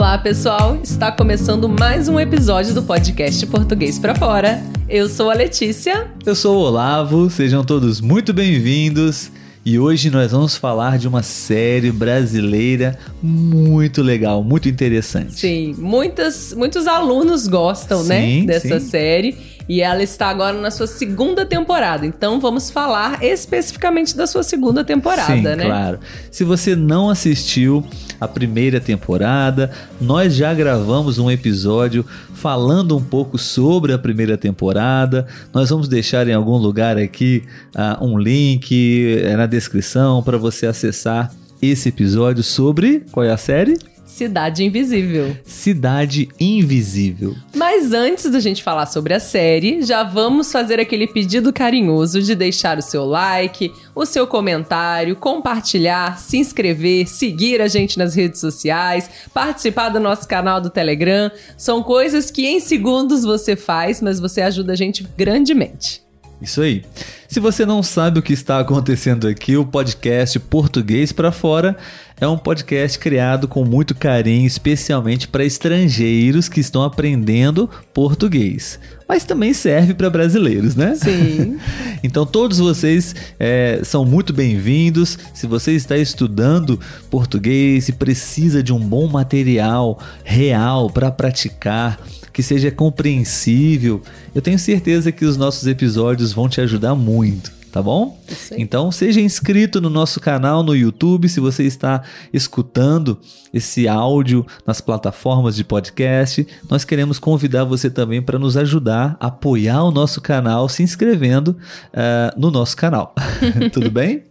Olá, pessoal! Está começando mais um episódio do podcast Português para Fora. Eu sou a Letícia. Eu sou o Olavo, sejam todos muito bem-vindos. E hoje nós vamos falar de uma série brasileira muito legal, muito interessante. Sim, muitas, muitos alunos gostam, né, Sim, dessa sim. série. E ela está agora na sua segunda temporada. Então vamos falar especificamente da sua segunda temporada, Sim, né? claro. Se você não assistiu a primeira temporada, nós já gravamos um episódio falando um pouco sobre a primeira temporada. Nós vamos deixar em algum lugar aqui ah, um link eh, na descrição para você acessar esse episódio sobre qual é a série? Cidade Invisível. Cidade Invisível. Mas antes da gente falar sobre a série, já vamos fazer aquele pedido carinhoso de deixar o seu like, o seu comentário, compartilhar, se inscrever, seguir a gente nas redes sociais, participar do nosso canal do Telegram. São coisas que em segundos você faz, mas você ajuda a gente grandemente. Isso aí. Se você não sabe o que está acontecendo aqui, o podcast Português para Fora é um podcast criado com muito carinho, especialmente para estrangeiros que estão aprendendo português. Mas também serve para brasileiros, né? Sim. Então todos vocês é, são muito bem-vindos. Se você está estudando português e precisa de um bom material real para praticar, que seja compreensível, eu tenho certeza que os nossos episódios vão te ajudar muito. Tá bom? Então seja inscrito no nosso canal no YouTube se você está escutando esse áudio nas plataformas de podcast. Nós queremos convidar você também para nos ajudar a apoiar o nosso canal se inscrevendo ah, no nosso canal. Tudo bem?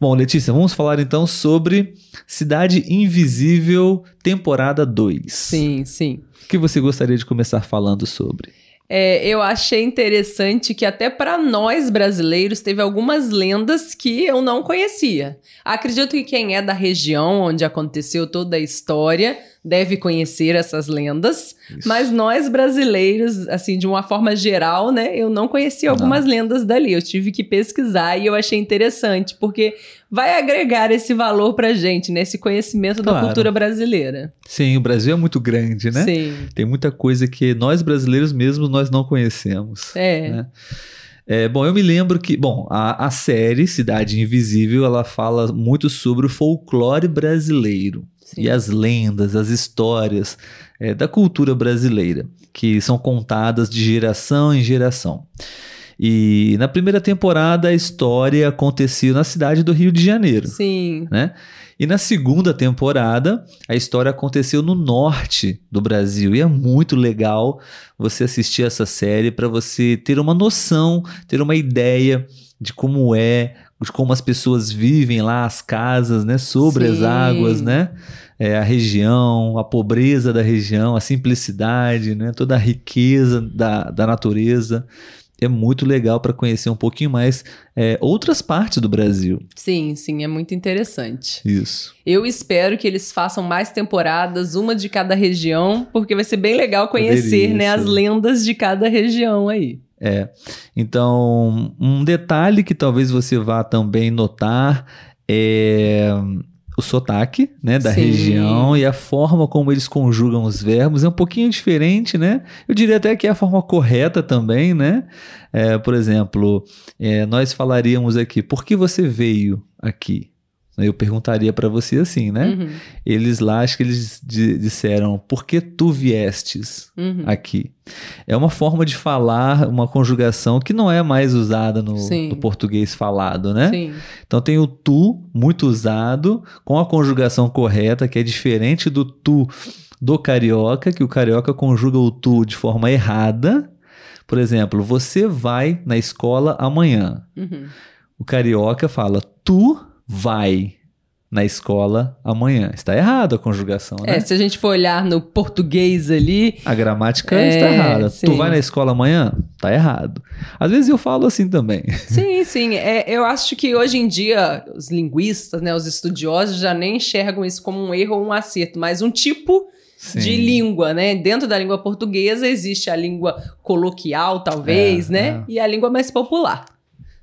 Bom, Letícia, vamos falar então sobre Cidade Invisível, temporada 2. Sim, sim. O que você gostaria de começar falando sobre? É, eu achei interessante que até para nós brasileiros teve algumas lendas que eu não conhecia. Acredito que quem é da região onde aconteceu toda a história deve conhecer essas lendas, Isso. mas nós brasileiros, assim, de uma forma geral, né, eu não conhecia algumas lendas dali. Eu tive que pesquisar e eu achei interessante, porque vai agregar esse valor pra gente, né, esse conhecimento da Claro. cultura brasileira. Sim, o Brasil é muito grande, né? Sim. Tem muita coisa que nós brasileiros mesmos nós não conhecemos. É. né? É, bom, eu me lembro que, bom, a, a série Cidade Invisível, ela fala muito sobre o folclore brasileiro Sim. e as lendas, as histórias é, da cultura brasileira, que são contadas de geração em geração. E na primeira temporada a história acontecia na cidade do Rio de Janeiro Sim. né? E na segunda temporada, a história aconteceu no norte do Brasil. E é muito legal você assistir essa série para você ter uma noção, ter uma ideia de como é, de como as pessoas vivem lá, as casas, né? Sobre as Sim. águas, né? É, a região, a pobreza da região, a simplicidade, né? Toda a riqueza da, da natureza. É muito legal para conhecer um pouquinho mais é, outras partes do Brasil. Sim, sim, é muito interessante. Isso. Eu espero que eles façam mais temporadas, uma de cada região, porque vai ser bem legal conhecer, Poderia né, as lendas de cada região aí. É. Então, um detalhe que talvez você vá também notar é o sotaque, né, da Sim. região e a forma como eles conjugam os verbos é um pouquinho diferente, né? Eu diria até que é a forma correta também, né? É, por exemplo, é, nós falaríamos aqui, por que você veio aqui? Eu perguntaria para você assim, né? Uhum, Eles lá, acho que eles di- disseram, por que tu viestes? uhum. aqui. É uma forma de falar, uma conjugação que não é mais usada no, no português falado, né? Sim, Então tem o tu, muito usado, com a conjugação correta, que é diferente do tu do carioca, que o carioca conjuga o tu de forma errada. Por exemplo, você vai na escola amanhã. uhum. O carioca fala, tu vai na escola amanhã. Está errado a conjugação, né? É, se a gente for olhar no português ali, A gramática É, está errada. sim. Tu vai na escola amanhã? Tá errado. Às vezes eu falo assim também. sim, sim, é, eu acho que hoje em dia os linguistas, né, os estudiosos já nem enxergam isso como um erro ou um acerto, mas um tipo Sim. de língua, né? Dentro da língua portuguesa existe a língua coloquial, talvez, É, né? é. E a língua mais popular.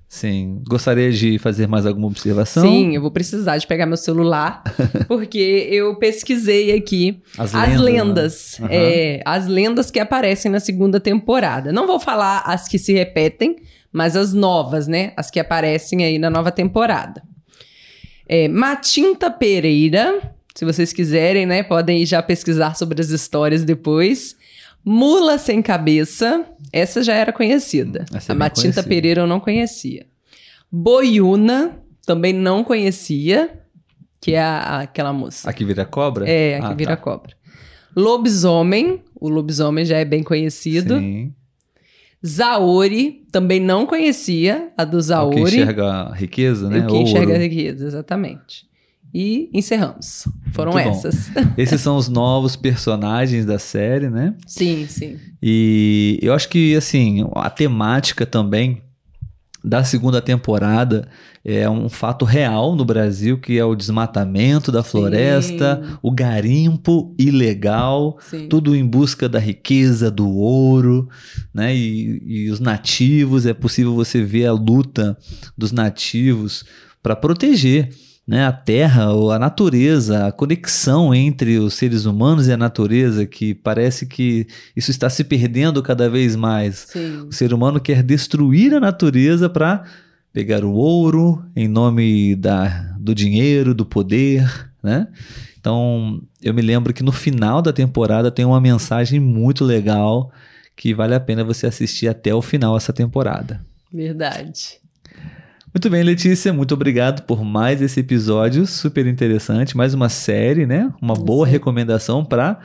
Sim. Gostaria de fazer mais alguma observação? Sim, eu vou precisar de pegar meu celular, porque eu pesquisei aqui As as lendas, lendas. né? É, as lendas que aparecem na segunda temporada. Não vou falar as que se repetem, mas as novas, né? As que aparecem aí na nova temporada. É, Matinta Pereira, se vocês quiserem, né? Podem ir já pesquisar sobre as histórias depois. Mula Sem Cabeça, essa já era conhecida. Essa é a Matinta conhecida. Pereira eu não conhecia. Boiuna, também não conhecia, que é a- aquela moça. Aqui vira cobra? É, a que Ah, vira tá. cobra. Lobisomem, o lobisomem já é bem conhecido. Sim. Zaori, também não conhecia a do É O Zaori. que enxerga a riqueza, né? O que enxerga a riqueza, exatamente. E encerramos. Foram Muito essas. Esses são os novos personagens da série, né? sim, sim. E eu acho que, assim, a temática também da segunda temporada é um fato real no Brasil, que é o desmatamento da floresta, Sim. o garimpo ilegal, sim. tudo em busca da riqueza, do ouro, né? E, e os nativos, é possível você ver a luta dos nativos para proteger né, a terra, ou a natureza, a conexão entre os seres humanos e a natureza, que parece que isso está se perdendo cada vez mais. Sim. O ser humano quer destruir a natureza para pegar o ouro em nome da, do dinheiro, do poder, né? Então, eu me lembro que no final da temporada tem uma mensagem muito legal que vale a pena você assistir até o final essa temporada. Verdade. Muito bem, Letícia, muito obrigado por mais esse episódio super interessante, mais uma série, né? Uma boa Sim. recomendação para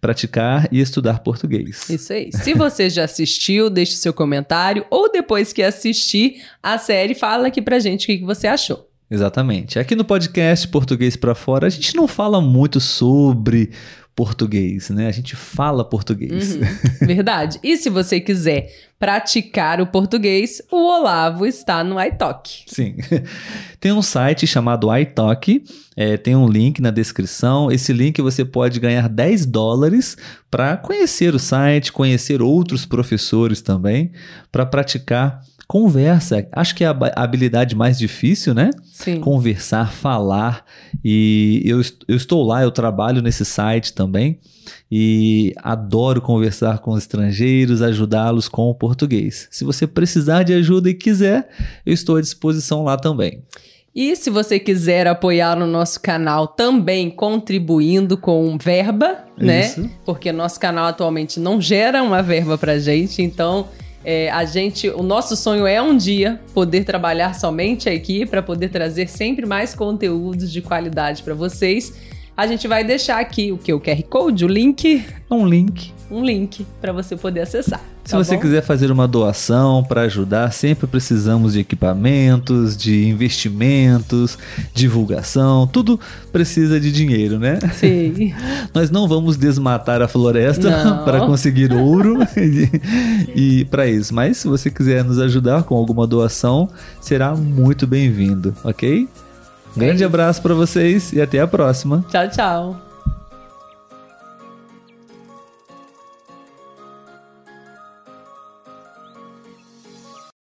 praticar e estudar português. Isso aí. Se você já assistiu, deixe seu comentário. Ou depois que assistir a série, fala aqui pra gente o que você achou. Exatamente. Aqui no podcast Português para Fora, a gente não fala muito sobre português, né? A gente fala português. Uhum, verdade. E se você quiser praticar o português, o Olavo está no iTalk. Sim. Tem um site chamado iTalk, é, tem um link na descrição. Esse link você pode ganhar 10 dólares para conhecer o site, conhecer outros professores também, para praticar conversa. Acho que é a habilidade mais difícil, né? Sim. conversar, falar. E eu, eu estou lá, eu trabalho nesse site também e adoro conversar com estrangeiros, ajudá-los com o português. Se você precisar de ajuda e quiser, eu estou à disposição lá também. E se você quiser apoiar o nosso canal também contribuindo com verba, né? Isso. Porque nosso canal atualmente não gera uma verba pra gente, então é, a gente, o nosso sonho é um dia poder trabalhar somente aqui para poder trazer sempre mais conteúdos de qualidade para vocês. A gente vai deixar aqui o que o QR Code, o link, um link. um link para você poder acessar. Se tá você bom? quiser fazer uma doação para ajudar, sempre precisamos de equipamentos, de investimentos, divulgação, tudo precisa de dinheiro, né? Sim. Nós não vamos desmatar a floresta para conseguir ouro e, e para isso. Mas se você quiser nos ajudar com alguma doação, será muito bem-vindo, ok? Um grande isso. abraço para vocês e até a próxima. Tchau, tchau.